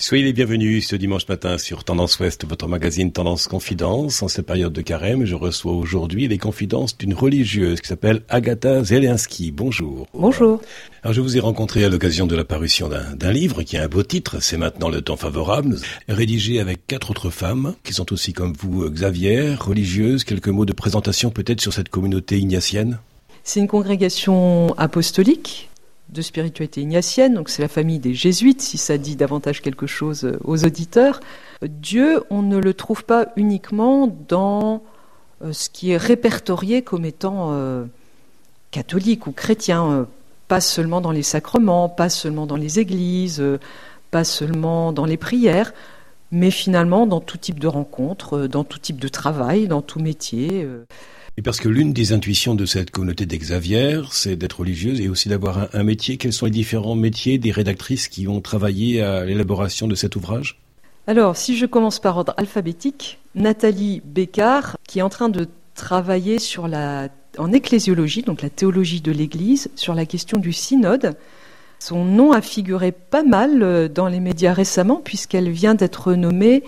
Soyez les bienvenus ce dimanche matin sur Tendance Ouest, votre magazine Tendance Confidence. En cette période de carême, je reçois aujourd'hui les confidences d'une religieuse qui s'appelle Agatha Zelenski. Bonjour. Bonjour. Alors je vous ai rencontré à l'occasion de la parution d'un livre qui a un beau titre, C'est maintenant le temps favorable, rédigé avec quatre autres femmes qui sont aussi comme vous, Xavier, religieuse. Quelques mots de présentation peut-être sur cette communauté ignatienne? C'est une congrégation apostolique de spiritualité ignatienne, donc c'est la famille des jésuites, si ça dit davantage quelque chose euh, aux auditeurs. Dieu, on ne le trouve pas uniquement dans euh, ce qui est répertorié comme étant euh, catholique ou chrétien, pas seulement dans les sacrements, pas seulement dans les églises, pas seulement dans les prières, mais finalement dans tout type de rencontres, dans tout type de travail, dans tout métier. Et parce que l'une des intuitions de cette communauté d'Exavier, c'est d'être religieuse et aussi d'avoir un, métier. Quels sont les différents métiers des rédactrices qui ont travaillé à l'élaboration de cet ouvrage? Alors, si je commence par ordre alphabétique, Nathalie Bécard, qui est en train de travailler sur la, en ecclésiologie, donc la théologie de l'Église, sur la question du synode. Son nom a figuré pas mal euh, dans les médias récemment, puisqu'elle vient d'être nommée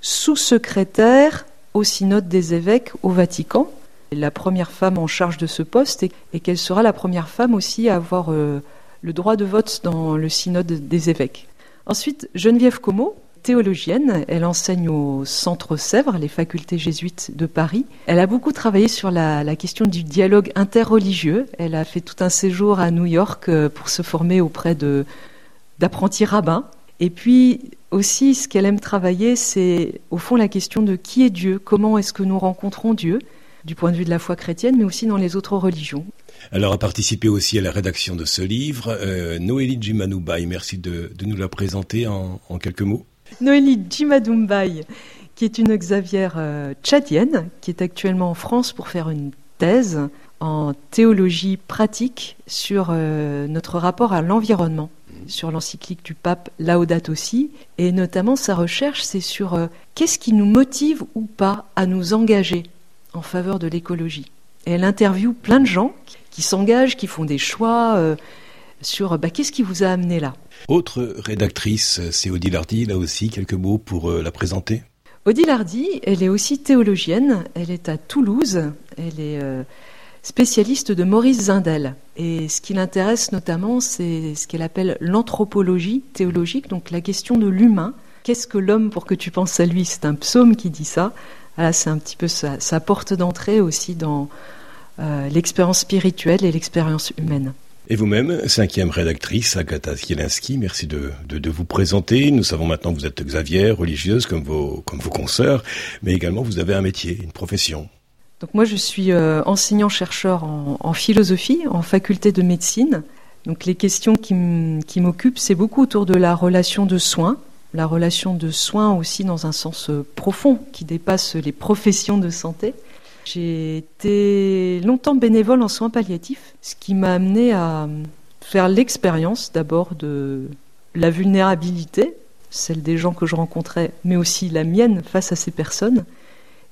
sous-secrétaire au synode des évêques au Vatican la première femme en charge de ce poste et, qu'elle sera la première femme aussi à avoir euh, le droit de vote dans le synode des évêques. Ensuite, Geneviève Como, théologienne, elle enseigne au Centre Sèvres, les facultés jésuites de Paris. Elle a beaucoup travaillé sur la, la question du dialogue interreligieux. Elle a fait tout un séjour à New York euh, pour se former auprès de d'apprentis rabbins. Et puis aussi, ce qu'elle aime travailler, c'est au fond la question de qui est Dieu, comment est-ce que nous rencontrons Dieu du point de vue de la foi chrétienne, mais aussi dans les autres religions. Alors, a participé aussi à la rédaction de ce livre, euh, Noélie Jimanoubaï. Merci de, nous la présenter en, quelques mots. Noélie Jimadumbaï, qui est une Xavière euh, tchadienne, qui est actuellement en France pour faire une thèse en théologie pratique sur euh, notre rapport à l'environnement, sur l'encyclique du pape Laudato Si, et notamment sa recherche, c'est sur qu'est-ce qui nous motive ou pas à nous engager en faveur de l'écologie. Et elle interviewe plein de gens qui s'engagent, qui font des choix euh, sur bah, qu'est-ce qui vous a amené là? Autre rédactrice, c'est Odile Hardy, là aussi, quelques mots pour euh, la présenter. Odile Hardy, elle est aussi théologienne, elle est à Toulouse, elle est euh, spécialiste de Maurice Zindel. Et ce qui l'intéresse notamment, c'est ce qu'elle appelle l'anthropologie théologique, donc la question de l'humain. Qu'est-ce que l'homme pour que tu penses à lui? C'est un psaume qui dit ça c'est un petit peu sa, porte d'entrée aussi dans euh, l'expérience spirituelle et l'expérience humaine. Et vous-même, cinquième rédactrice, Agatha Zielinski, merci de, vous présenter. Nous savons maintenant que vous êtes Xavier, religieuse comme vos, comme vos consoeurs, mais également vous avez un métier, une profession. Donc moi, je suis euh, enseignant-chercheur en, philosophie, en faculté de médecine. Donc les questions qui m'occupent, c'est beaucoup autour de la relation de soins, la relation de soins aussi dans un sens euh, profond qui dépasse les professions de santé. J'ai été longtemps bénévole en soins palliatifs, ce qui m'a amené à faire l'expérience d'abord de la vulnérabilité, celle des gens que je rencontrais, mais aussi la mienne face à ces personnes.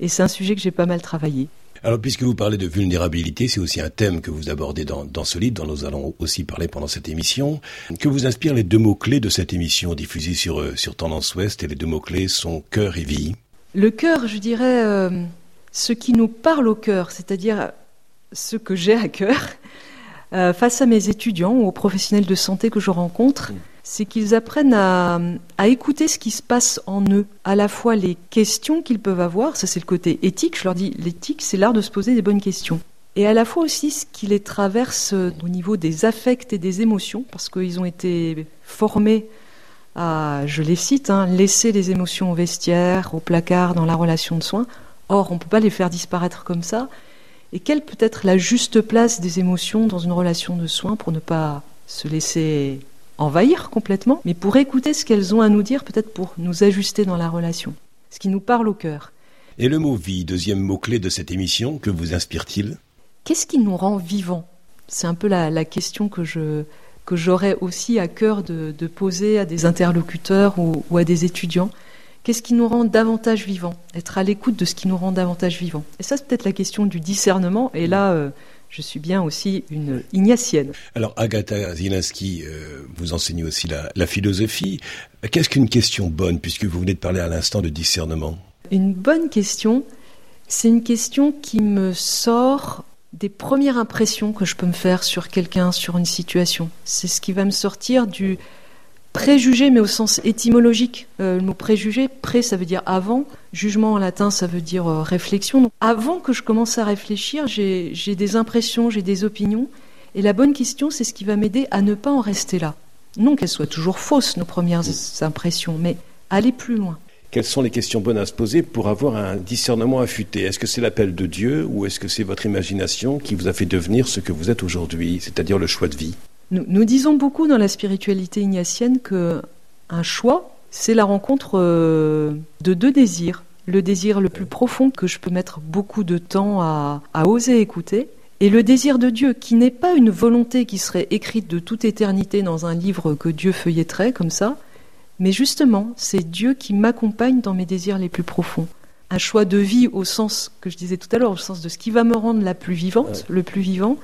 Et c'est un sujet que j'ai pas mal travaillé. Alors, puisque vous parlez de vulnérabilité, c'est aussi un thème que vous abordez dans, ce livre, dont nous allons aussi parler pendant cette émission. Que vous inspirent les deux mots-clés de cette émission diffusée sur, euh, sur Tendance Ouest Et les deux mots-clés sont cœur et vie. Le cœur, je dirais, euh, ce qui nous parle au cœur, c'est-à-dire ce que j'ai à cœur, euh, face à mes étudiants ou aux professionnels de santé que je rencontre. Mm c'est qu'ils apprennent à, écouter ce qui se passe en eux, à la fois les questions qu'ils peuvent avoir, ça c'est le côté éthique, je leur dis l'éthique c'est l'art de se poser des bonnes questions, et à la fois aussi ce qui les traverse au niveau des affects et des émotions, parce qu'ils ont été formés à, je les cite, hein, laisser les émotions au vestiaire, au placard, dans la relation de soins. Or, on ne peut pas les faire disparaître comme ça. Et quelle peut être la juste place des émotions dans une relation de soins pour ne pas se laisser envahir complètement, mais pour écouter ce qu'elles ont à nous dire, peut-être pour nous ajuster dans la relation, ce qui nous parle au cœur. Et le mot vie, deuxième mot-clé de cette émission, que vous inspire-t-il? Qu'est-ce qui nous rend vivants? C'est un peu la, question que je que j'aurais aussi à cœur de, poser à des interlocuteurs ou, à des étudiants. Qu'est-ce qui nous rend davantage vivants? Être à l'écoute de ce qui nous rend davantage vivants? Et ça, c'est peut-être la question du discernement. Et là, euh, je suis bien aussi une ignatienne. Alors Agatha Zielinski, euh, vous enseignez aussi la, la philosophie. Qu'est-ce qu'une question bonne, puisque vous venez de parler à l'instant de discernement? Une bonne question, c'est une question qui me sort des premières impressions que je peux me faire sur quelqu'un, sur une situation. C'est ce qui va me sortir du préjugé, mais au sens étymologique. Euh, le mot préjugé, pré, ça veut dire avant. Jugement en latin, ça veut dire euh, réflexion. Donc, avant que je commence à réfléchir, j'ai des impressions, j'ai des opinions. Et la bonne question, c'est ce qui va m'aider à ne pas en rester là. Non qu'elles soient toujours fausses, nos premières impressions, mais aller plus loin. Quelles sont les questions bonnes à se poser pour avoir un discernement affûté? Est-ce que c'est l'appel de Dieu ou est-ce que c'est votre imagination qui vous a fait devenir ce que vous êtes aujourd'hui, c'est-à-dire le choix de vie? Nous, disons beaucoup dans la spiritualité ignatienne que un choix, c'est la rencontre euh, de deux désirs. Le désir le plus profond que je peux mettre beaucoup de temps à, à oser écouter, et le désir de Dieu, qui n'est pas une volonté qui serait écrite de toute éternité dans un livre que Dieu feuilletterait comme ça, mais justement, c'est Dieu qui m'accompagne dans mes désirs les plus profonds. Un choix de vie au sens que je disais tout à l'heure, au sens de ce qui va me rendre la plus vivante, le plus vivant,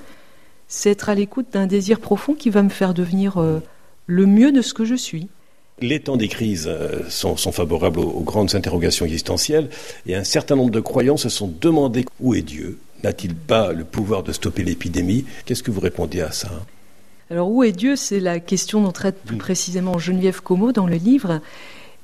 c'est être à l'écoute d'un désir profond qui va me faire devenir euh, le mieux de ce que je suis. Les temps des crises euh, sont, favorables aux, grandes interrogations existentielles et un certain nombre de croyants se sont demandé où est Dieu? N'a-t-il pas le pouvoir de stopper l'épidémie? Qu'est-ce que vous répondez à ça? Alors où est Dieu? C'est la question dont traite plus précisément Geneviève Como dans le livre.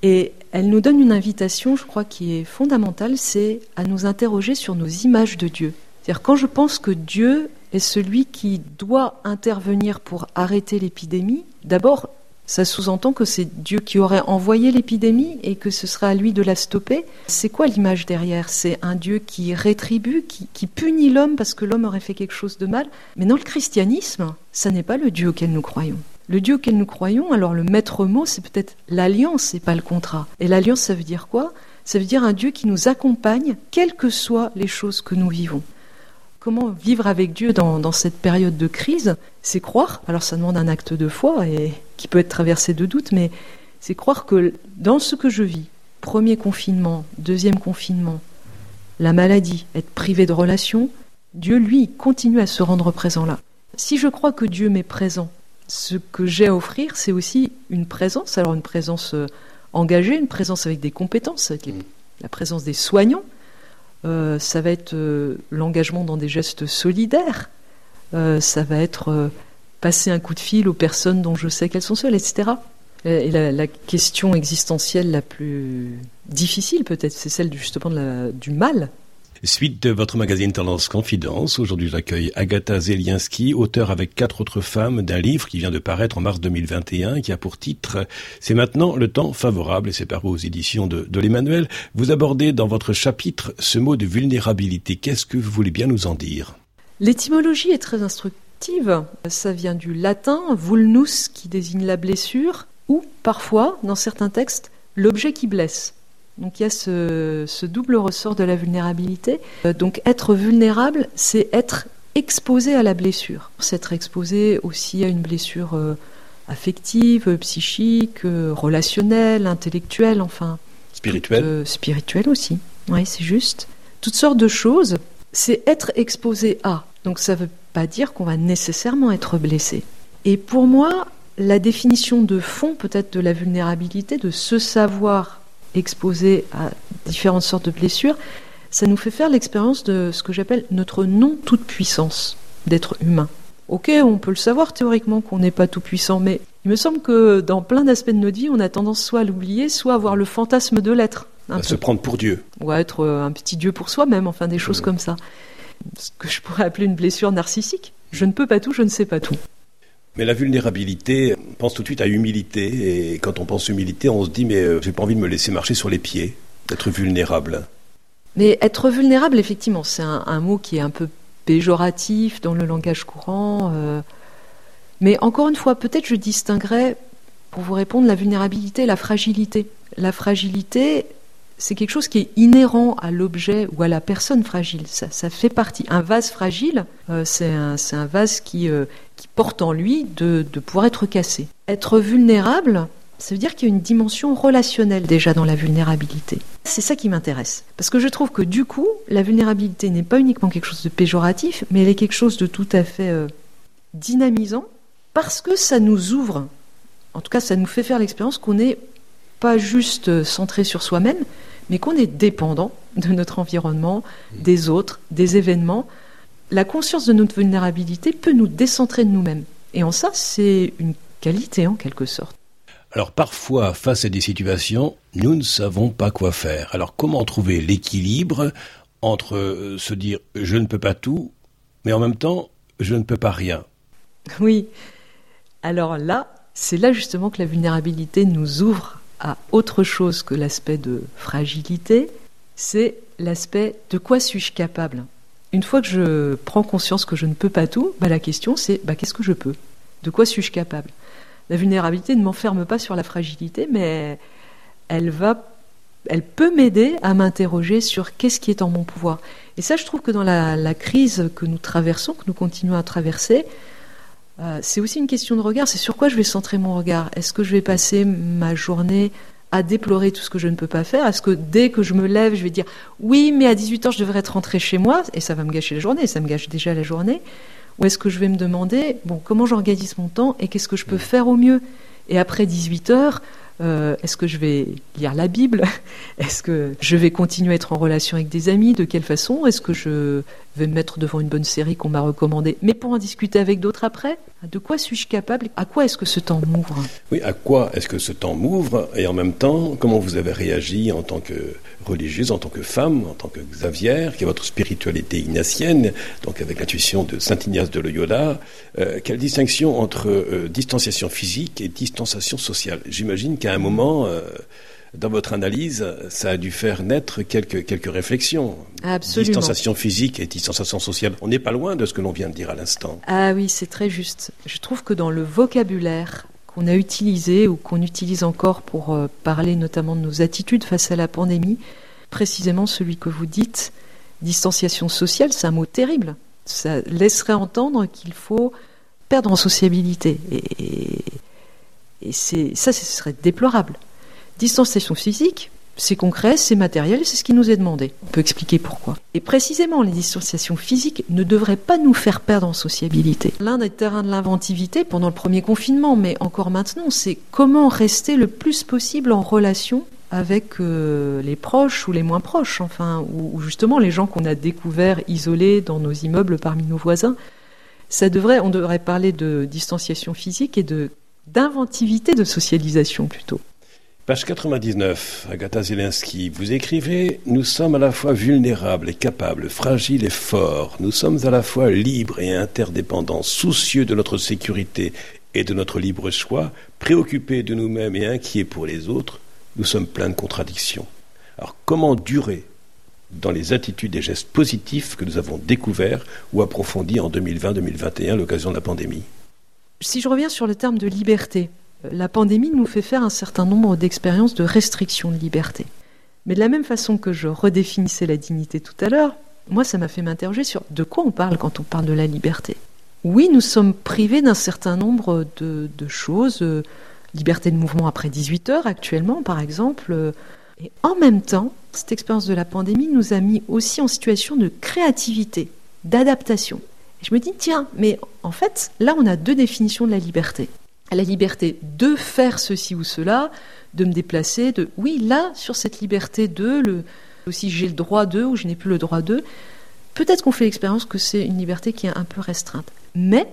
Et elle nous donne une invitation, je crois, qui est fondamentale, c'est à nous interroger sur nos images de Dieu. C'est-à-dire quand je pense que Dieu est celui qui doit intervenir pour arrêter l'épidémie, d'abord, ça sous-entend que c'est Dieu qui aurait envoyé l'épidémie et que ce sera à lui de la stopper. C'est quoi l'image derrière? C'est un Dieu qui rétribue, qui, punit l'homme parce que l'homme aurait fait quelque chose de mal? Mais dans le christianisme, ça n'est pas le Dieu auquel nous croyons. Le Dieu auquel nous croyons, alors le maître mot, c'est peut-être l'alliance et pas le contrat. Et l'alliance, ça veut dire quoi? Ça veut dire un Dieu qui nous accompagne, quelles que soient les choses que nous vivons. Comment vivre avec Dieu dans, cette période de crise? C'est croire, alors ça demande un acte de foi et qui peut être traversé de doutes, mais c'est croire que dans ce que je vis, premier confinement, deuxième confinement, la maladie, être privé de relations, Dieu, lui, continue à se rendre présent là. Si je crois que Dieu m'est présent, ce que j'ai à offrir, c'est aussi une présence, alors une présence euh, engagée, une présence avec des compétences, avec mm. la présence des soignants, euh, ça va être euh, l'engagement dans des gestes solidaires, euh, ça va être passer un coup de fil aux personnes dont je sais qu'elles sont seules, etc. Et la, question existentielle la plus difficile, peut-être, c'est celle justement du mal Suite de votre magazine Tendance Confidence, aujourd'hui j'accueille Agatha Zelinsky, auteur avec quatre autres femmes d'un livre qui vient de paraître en mars 2021 qui a pour titre C'est maintenant le temps favorable et c'est paru aux éditions de, de l'Emmanuel. Vous abordez dans votre chapitre ce mot de vulnérabilité. Qu'est-ce que vous voulez bien nous en dire? L'étymologie est très instructive. Ça vient du latin vulnus qui désigne la blessure ou parfois, dans certains textes, l'objet qui blesse. Donc il y a ce, double ressort de la vulnérabilité. Euh, donc être vulnérable, c'est être exposé à la blessure. C'est être exposé aussi à une blessure euh, affective, psychique, euh, relationnelle, intellectuelle, enfin. Spirituelle. spirituelle aussi. Oui, c'est juste. Toutes sortes de choses. C'est être exposé à. Donc ça ne veut pas dire qu'on va nécessairement être blessé. Et pour moi, la définition de fond peut-être de la vulnérabilité, de se savoir exposé à différentes sortes de blessures, ça nous fait faire l'expérience de ce que j'appelle notre non-toute-puissance d'être humain. Ok, on peut le savoir théoriquement qu'on n'est pas tout puissant, mais il me semble que dans plein d'aspects de notre vie, on a tendance soit à l'oublier, soit à avoir le fantasme de l'être. À se prendre pour Dieu. Ou à être euh, un petit Dieu pour soi-même, enfin des choses comme ça. Ce que je pourrais appeler une blessure narcissique. Je ne peux pas tout, je ne sais pas tout. Mais la vulnérabilité, on pense tout de suite à humilité. Et quand on pense humilité, on se dit, mais euh, j'ai pas envie de me laisser marcher sur les pieds, d'être vulnérable. Mais être vulnérable, effectivement, c'est un, mot qui est un peu péjoratif dans le langage courant. Euh. mais encore une fois, peut-être je distinguerais, pour vous répondre, la vulnérabilité et la fragilité. La fragilité, c'est quelque chose qui est inhérent à l'objet ou à la personne fragile. Ça, fait partie. Un vase fragile, euh, c'est un, vase qui, qui porte en lui de, pouvoir être cassé. Être vulnérable, ça veut dire qu'il y a une dimension relationnelle déjà dans la vulnérabilité. C'est ça qui m'intéresse. Parce que je trouve que du coup, la vulnérabilité n'est pas uniquement quelque chose de péjoratif, mais elle est quelque chose de tout à fait euh, dynamisant, parce que ça nous ouvre, en tout cas ça nous fait faire l'expérience qu'on n'est pas juste centré sur soi-même, mais qu'on est dépendant de notre environnement, des autres, des événements. La conscience de notre vulnérabilité peut nous décentrer de nous-mêmes. Et en ça, c'est une qualité en quelque sorte. Alors parfois, face à des situations, nous ne savons pas quoi faire. Alors comment trouver l'équilibre entre euh, se dire je ne peux pas tout, mais en même temps je ne peux pas rien? Oui. Alors là, c'est là justement que la vulnérabilité nous ouvre à autre chose que l'aspect de fragilité, c'est l'aspect de quoi suis-je capable? Une fois que je prends conscience que je ne peux pas tout, bah, la question c'est bah, qu'est-ce que je peux? De quoi suis-je capable? La vulnérabilité ne m'enferme pas sur la fragilité, mais elle va, elle peut m'aider à m'interroger sur qu'est-ce qui est en mon pouvoir. Et ça, je trouve que dans la, crise que nous traversons, que nous continuons à traverser, euh, c'est aussi une question de regard. C'est sur quoi je vais centrer mon regard? Est-ce que je vais passer ma journée à déplorer tout ce que je ne peux pas faire? Est-ce que dès que je me lève, je vais dire oui, mais à 18 h je devrais être rentré chez moi? Et ça va me gâcher la journée, ça me gâche déjà la journée ou est-ce que je vais me demander, bon, comment j'organise mon temps et qu'est-ce que je peux mm. faire au mieux? Et après 18 heures, euh, est-ce que je vais lire la Bible? Est-ce que je vais continuer à être en relation avec des amis? De quelle façon? Est-ce que je vais me mettre devant une bonne série qu'on m'a recommandée. Mais pour en discuter avec d'autres après De quoi suis-je capable? À quoi est-ce que ce temps m'ouvre? Oui, à quoi est-ce que ce temps m'ouvre? Et en même temps, comment vous avez réagi en tant que religieuse, en tant que femme, en tant que Xavier, qui est votre spiritualité ignatienne, donc avec l'intuition de Saint Ignace de Loyola, euh, quelle distinction entre euh, distanciation physique et distanciation sociale? J'imagine qu'à un moment, euh, dans votre analyse, ça a dû faire naître quelques, quelques réflexions. Absolument. Distanciation physique et distanciation sociale. On n'est pas loin de ce que l'on vient de dire à l'instant. Ah oui, c'est très juste. Je trouve que dans le vocabulaire qu'on a utilisé ou qu'on utilise encore pour euh, parler notamment de nos attitudes face à la pandémie, précisément celui que vous dites, distanciation sociale, c'est un mot terrible. Ça laisserait entendre qu'il faut perdre en sociabilité. Et, et ça, ce serait déplorable. Distanciation physique, c'est concret, c'est matériel, c'est ce qui nous est demandé. On peut expliquer pourquoi. Et précisément, les distanciations physiques ne devraient pas nous faire perdre en sociabilité. L'un des terrains de l'inventivité pendant le premier confinement, mais encore maintenant, c'est comment rester le plus possible en relation avec euh, les proches ou les moins proches, enfin, ou, justement les gens qu'on a découverts isolés dans nos immeubles parmi nos voisins. Ça devrait, on devrait parler de distanciation physique et d'inventivité de socialisation plutôt. Page 99, Agatha Zelensky, vous écrivez Nous sommes à la fois vulnérables et capables, fragiles et forts. Nous sommes à la fois libres et interdépendants, soucieux de notre sécurité et de notre libre choix, préoccupés de nous-mêmes et inquiets pour les autres. Nous sommes pleins de contradictions. Alors comment durer dans les attitudes et gestes positifs que nous avons découverts ou approfondis en 2020-2021 à l'occasion de la pandémie? Si je reviens sur le terme de liberté, la pandémie nous fait faire un certain nombre d'expériences de restriction de liberté. Mais de la même façon que je redéfinissais la dignité tout à l'heure, moi ça m'a fait m'interroger sur de quoi on parle quand on parle de la liberté. Oui, nous sommes privés d'un certain nombre de, choses, euh, liberté de mouvement après 18 heures actuellement par exemple, euh, et en même temps, cette expérience de la pandémie nous a mis aussi en situation de créativité, d'adaptation. Je me dis, tiens, mais en fait, là on a deux définitions de la liberté à la liberté de faire ceci ou cela, de me déplacer, de oui, là, sur cette liberté de, le, aussi j'ai le droit de ou je n'ai plus le droit de, peut-être qu'on fait l'expérience que c'est une liberté qui est un peu restreinte. Mais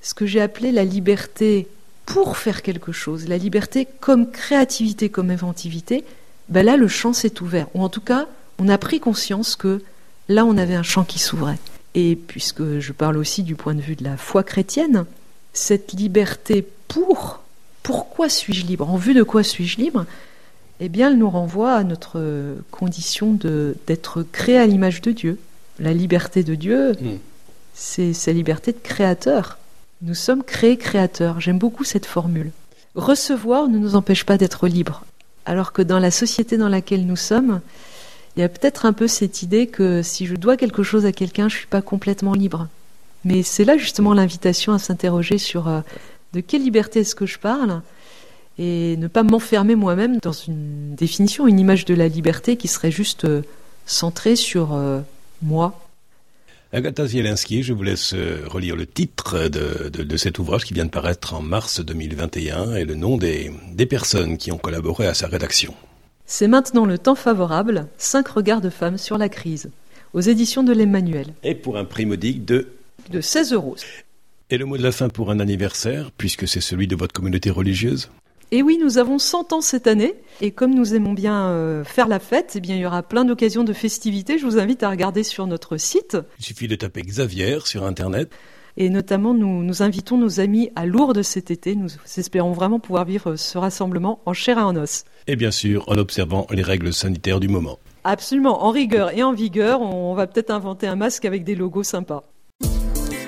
ce que j'ai appelé la liberté pour faire quelque chose, la liberté comme créativité, comme inventivité, ben là, le champ s'est ouvert. Ou en tout cas, on a pris conscience que là, on avait un champ qui s'ouvrait. Et puisque je parle aussi du point de vue de la foi chrétienne, cette liberté pour pourquoi suis-je libre? En vue de quoi suis-je libre? Eh bien, elle nous renvoie à notre condition d'être créé à l'image de Dieu. La liberté de Dieu, hmm. c'est sa liberté de créateur. Nous sommes créés créateurs. J'aime beaucoup cette formule. Recevoir ne nous empêche pas d'être libres. Alors que dans la société dans laquelle nous sommes, il y a peut-être un peu cette idée que si je dois quelque chose à quelqu'un, je ne suis pas complètement libre. Mais c'est là justement l'invitation à s'interroger sur euh, de quelle liberté est-ce que je parle et ne pas m'enfermer moi-même dans une définition, une image de la liberté qui serait juste euh, centrée sur euh, moi. Agatha Zielinski, je vous laisse euh, relire le titre de, de, cet ouvrage qui vient de paraître en mars 2021 et le nom des, des personnes qui ont collaboré à sa rédaction. C'est maintenant le temps favorable, cinq regards de femmes sur la crise, aux éditions de l'Emmanuel. Et pour un prix modique de De 16 euros. Et le mot de la fin pour un anniversaire, puisque c'est celui de votre communauté religieuse? Et oui, nous avons 100 ans cette année, et comme nous aimons bien euh, faire la fête, eh bien, il y aura plein d'occasions de festivités. Je vous invite à regarder sur notre site. Il suffit de taper Xavier sur Internet. Et notamment, nous, nous invitons nos amis à Lourdes cet été. Nous espérons vraiment pouvoir vivre ce rassemblement en chair et en os. Et bien sûr, en observant les règles sanitaires du moment. Absolument, en rigueur et en vigueur, on va peut-être inventer un masque avec des logos sympas.